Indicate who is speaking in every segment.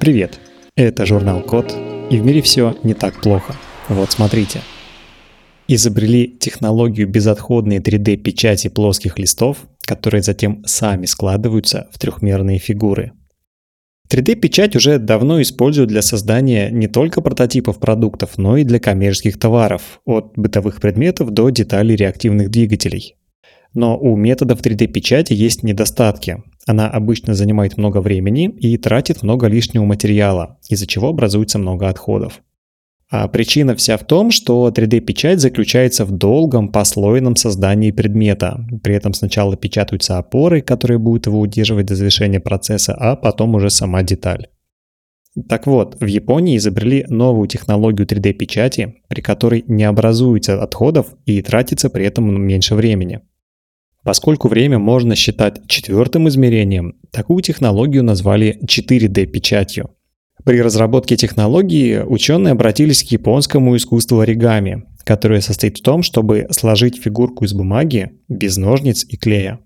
Speaker 1: Привет! Это журнал Код, и в мире все не так плохо. Вот смотрите. Изобрели технологию безотходной 3D-печати плоских листов, которые затем сами складываются в трехмерные фигуры. 3D-печать уже давно используют для создания не только прототипов продуктов, но и для коммерческих товаров, от бытовых предметов до деталей реактивных двигателей. Но у методов 3D-печати есть недостатки. Она обычно занимает много времени и тратит много лишнего материала, из-за чего образуется много отходов. А причина вся в том, что 3D-печать заключается в долгом послойном создании предмета. При этом сначала печатаются опоры, которые будут его удерживать до завершения процесса, а потом уже сама деталь. Так вот, в Японии изобрели новую технологию 3D-печати, при которой не образуется отходов и тратится при этом меньше времени. Поскольку время можно считать четвертым измерением, такую технологию назвали 4D-печатью. При разработке технологии ученые обратились к японскому искусству оригами, которое состоит в том, чтобы сложить фигурку из бумаги без ножниц и клея.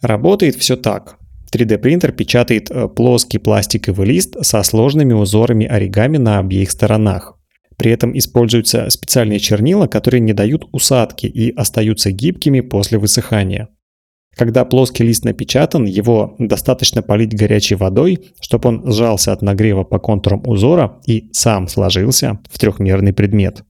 Speaker 1: Работает все так. 3D-принтер печатает э, плоский пластиковый лист со сложными узорами оригами на обеих сторонах. При этом используются специальные чернила, которые не дают усадки и остаются гибкими после высыхания. Когда плоский лист напечатан, его достаточно полить горячей водой, чтобы он сжался от нагрева по контурам узора и сам сложился в трехмерный предмет.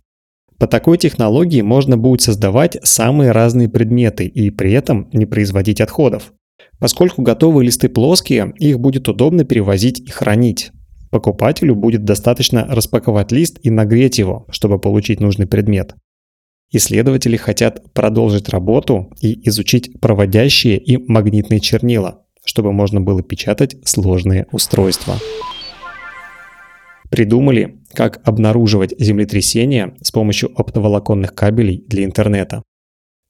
Speaker 1: По такой технологии можно будет создавать самые разные предметы и при этом не производить отходов. Поскольку готовые листы плоские, их будет удобно перевозить и хранить. Покупателю будет достаточно распаковать лист и нагреть его, чтобы получить нужный предмет. Исследователи хотят продолжить работу и изучить проводящие и магнитные чернила, чтобы можно было печатать сложные устройства. Придумали, как обнаруживать землетрясения с помощью оптоволоконных кабелей для интернета.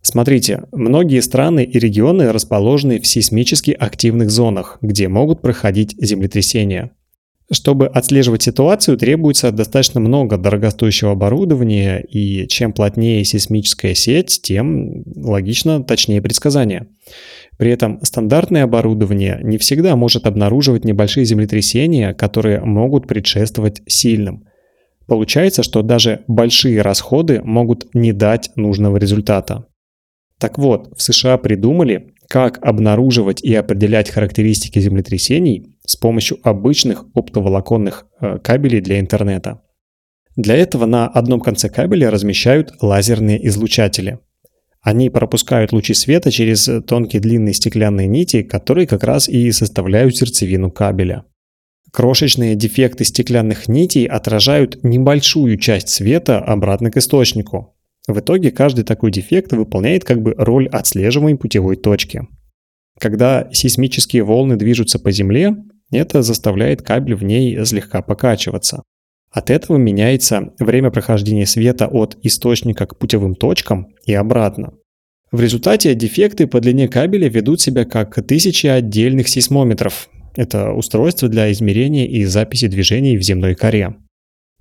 Speaker 1: Смотрите, многие страны и регионы расположены в сейсмически активных зонах, где могут проходить землетрясения. Чтобы отслеживать ситуацию, требуется достаточно много дорогостоящего оборудования, и чем плотнее сейсмическая сеть, тем логично точнее предсказания. При этом стандартное оборудование не всегда может обнаруживать небольшие землетрясения, которые могут предшествовать сильным. Получается, что даже большие расходы могут не дать нужного результата. Так вот, в США придумали, как обнаруживать и определять характеристики землетрясений с помощью обычных оптоволоконных э, кабелей для интернета. Для этого на одном конце кабеля размещают лазерные излучатели. Они пропускают лучи света через тонкие длинные стеклянные нити, которые как раз и составляют сердцевину кабеля. Крошечные дефекты стеклянных нитей отражают небольшую часть света обратно к источнику. В итоге каждый такой дефект выполняет как бы роль отслеживаемой путевой точки. Когда сейсмические волны движутся по Земле, это заставляет кабель в ней слегка покачиваться. От этого меняется время прохождения света от источника к путевым точкам и обратно. В результате дефекты по длине кабеля ведут себя как тысячи отдельных сейсмометров. Это устройство для измерения и записи движений в земной коре.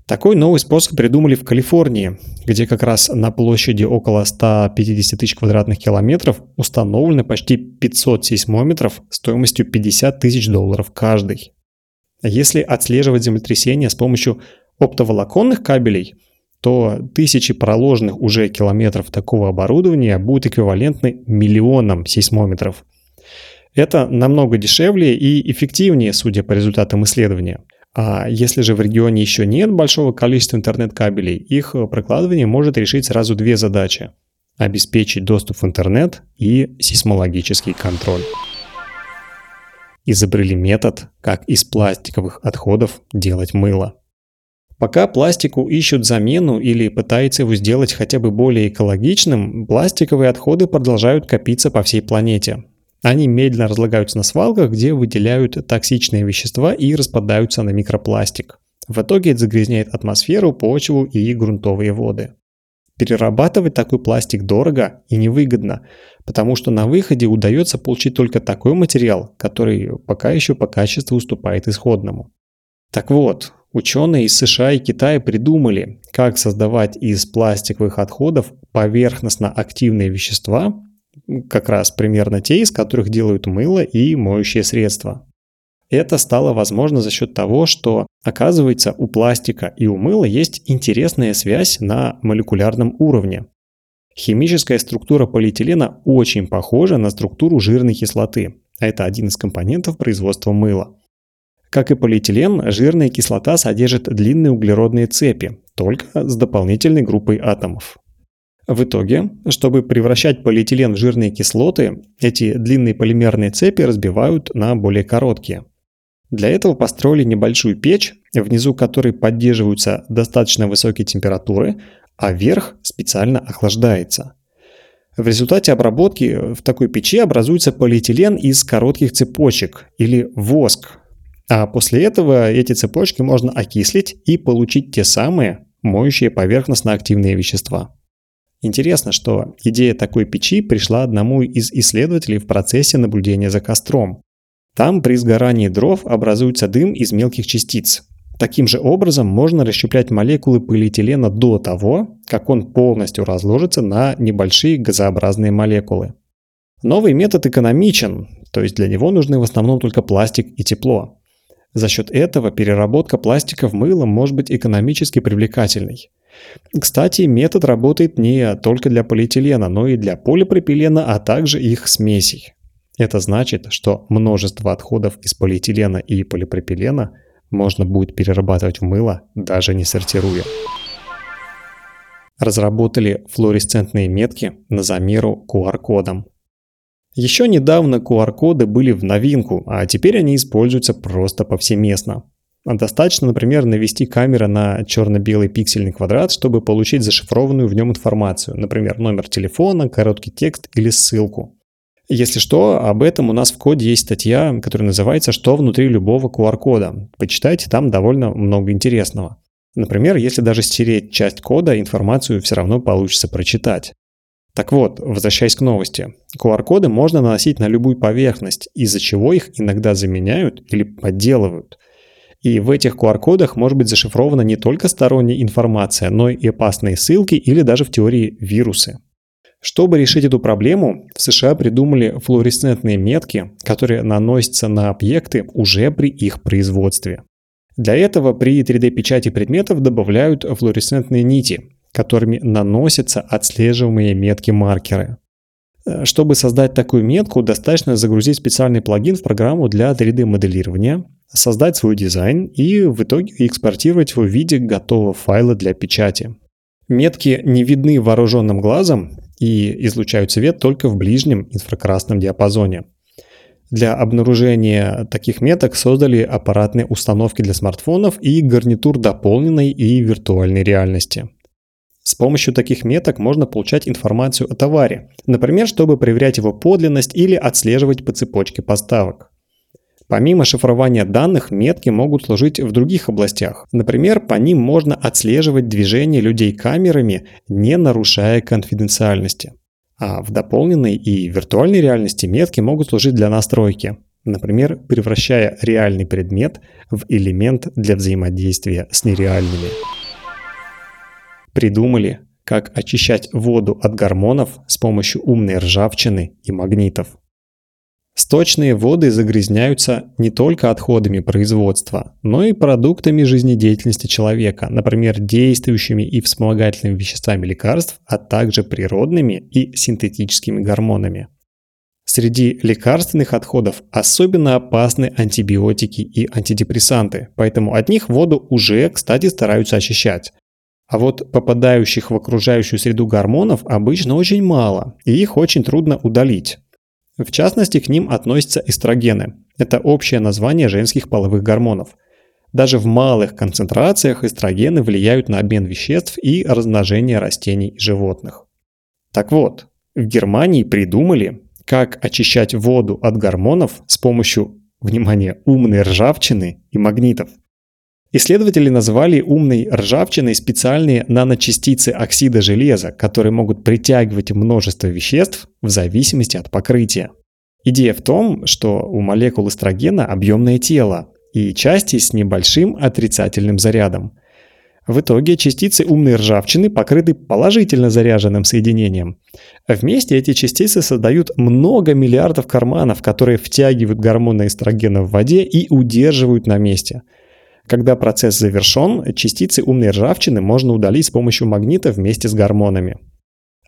Speaker 1: Такой новый способ придумали в Калифорнии, где как раз на площади около 150 тысяч квадратных километров установлены почти 500 сейсмометров стоимостью 50 тысяч долларов каждый. Если отслеживать землетрясения с помощью оптоволоконных кабелей, то тысячи проложенных уже километров такого оборудования будут эквивалентны миллионам сейсмометров. Это намного дешевле и эффективнее, судя по результатам исследования – если же в регионе еще нет большого количества интернет-кабелей, их прокладывание может решить сразу две задачи. Обеспечить доступ в интернет и сейсмологический контроль. Изобрели метод, как из пластиковых отходов делать мыло. Пока пластику ищут замену или пытаются его сделать хотя бы более экологичным, пластиковые отходы продолжают копиться по всей планете. Они медленно разлагаются на свалках, где выделяют токсичные вещества и распадаются на микропластик. В итоге это загрязняет атмосферу, почву и грунтовые воды. Перерабатывать такой пластик дорого и невыгодно, потому что на выходе удается получить только такой материал, который пока еще по качеству уступает исходному. Так вот, ученые из США и Китая придумали, как создавать из пластиковых отходов поверхностно активные вещества, как раз примерно те, из которых делают мыло и моющие средства. Это стало возможно за счет того, что, оказывается, у пластика и у мыла есть интересная связь на молекулярном уровне. Химическая структура полиэтилена очень похожа на структуру жирной кислоты, а это один из компонентов производства мыла. Как и полиэтилен, жирная кислота содержит длинные углеродные цепи, только с дополнительной группой атомов. В итоге, чтобы превращать полиэтилен в жирные кислоты, эти длинные полимерные цепи разбивают на более короткие. Для этого построили небольшую печь, внизу которой поддерживаются достаточно высокие температуры, а верх специально охлаждается. В результате обработки в такой печи образуется полиэтилен из коротких цепочек или воск. А после этого эти цепочки можно окислить и получить те самые моющие поверхностно-активные вещества. Интересно, что идея такой печи пришла одному из исследователей в процессе наблюдения за костром. Там при сгорании дров образуется дым из мелких частиц. Таким же образом можно расщеплять молекулы полиэтилена до того, как он полностью разложится на небольшие газообразные молекулы. Новый метод экономичен, то есть для него нужны в основном только пластик и тепло. За счет этого переработка пластика в мыло может быть экономически привлекательной. Кстати, метод работает не только для полиэтилена, но и для полипропилена, а также их смесей. Это значит, что множество отходов из полиэтилена и полипропилена можно будет перерабатывать в мыло, даже не сортируя. Разработали флуоресцентные метки на замеру QR-кодом. Еще недавно QR-коды были в новинку, а теперь они используются просто повсеместно. Достаточно, например, навести камеру на черно-белый пиксельный квадрат, чтобы получить зашифрованную в нем информацию, например, номер телефона, короткий текст или ссылку. Если что, об этом у нас в коде есть статья, которая называется «Что внутри любого QR-кода». Почитайте, там довольно много интересного. Например, если даже стереть часть кода, информацию все равно получится прочитать. Так вот, возвращаясь к новости. QR-коды можно наносить на любую поверхность, из-за чего их иногда заменяют или подделывают – и в этих QR-кодах может быть зашифрована не только сторонняя информация, но и опасные ссылки или даже в теории вирусы. Чтобы решить эту проблему, в США придумали флуоресцентные метки, которые наносятся на объекты уже при их производстве. Для этого при 3D-печати предметов добавляют флуоресцентные нити, которыми наносятся отслеживаемые метки-маркеры. Чтобы создать такую метку, достаточно загрузить специальный плагин в программу для 3D-моделирования, создать свой дизайн и в итоге экспортировать его в виде готового файла для печати. Метки не видны вооруженным глазом и излучают свет только в ближнем инфракрасном диапазоне. Для обнаружения таких меток создали аппаратные установки для смартфонов и гарнитур дополненной и виртуальной реальности. С помощью таких меток можно получать информацию о товаре, например, чтобы проверять его подлинность или отслеживать по цепочке поставок. Помимо шифрования данных, метки могут служить в других областях. Например, по ним можно отслеживать движение людей камерами, не нарушая конфиденциальности. А в дополненной и виртуальной реальности метки могут служить для настройки. Например, превращая реальный предмет в элемент для взаимодействия с нереальными. Придумали, как очищать воду от гормонов с помощью умной ржавчины и магнитов. Сточные воды загрязняются не только отходами производства, но и продуктами жизнедеятельности человека, например, действующими и вспомогательными веществами лекарств, а также природными и синтетическими гормонами. Среди лекарственных отходов особенно опасны антибиотики и антидепрессанты, поэтому от них воду уже, кстати, стараются очищать. А вот попадающих в окружающую среду гормонов обычно очень мало, и их очень трудно удалить. В частности, к ним относятся эстрогены. Это общее название женских половых гормонов. Даже в малых концентрациях эстрогены влияют на обмен веществ и размножение растений и животных. Так вот, в Германии придумали, как очищать воду от гормонов с помощью, внимание, умной ржавчины и магнитов – Исследователи назвали умной ржавчиной специальные наночастицы оксида железа, которые могут притягивать множество веществ в зависимости от покрытия. Идея в том, что у молекул эстрогена объемное тело и части с небольшим отрицательным зарядом. В итоге частицы умной ржавчины покрыты положительно заряженным соединением. Вместе эти частицы создают много миллиардов карманов, которые втягивают гормоны эстрогена в воде и удерживают на месте. Когда процесс завершен, частицы умной ржавчины можно удалить с помощью магнита вместе с гормонами.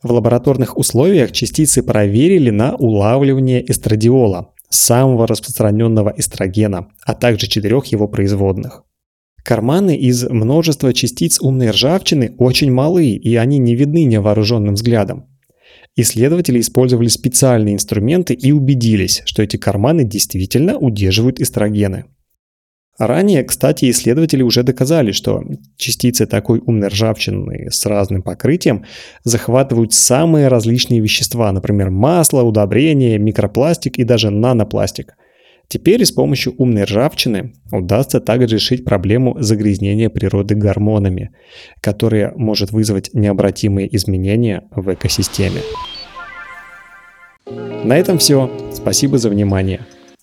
Speaker 1: В лабораторных условиях частицы проверили на улавливание эстрадиола, самого распространенного эстрогена, а также четырех его производных. Карманы из множества частиц умной ржавчины очень малы, и они не видны невооруженным взглядом. Исследователи использовали специальные инструменты и убедились, что эти карманы действительно удерживают эстрогены. Ранее, кстати, исследователи уже доказали, что частицы такой умной ржавчины с разным покрытием захватывают самые различные вещества, например, масло, удобрения, микропластик и даже нанопластик. Теперь с помощью умной ржавчины удастся также решить проблему загрязнения природы гормонами, которая может вызвать необратимые изменения в экосистеме. На этом все. Спасибо за внимание.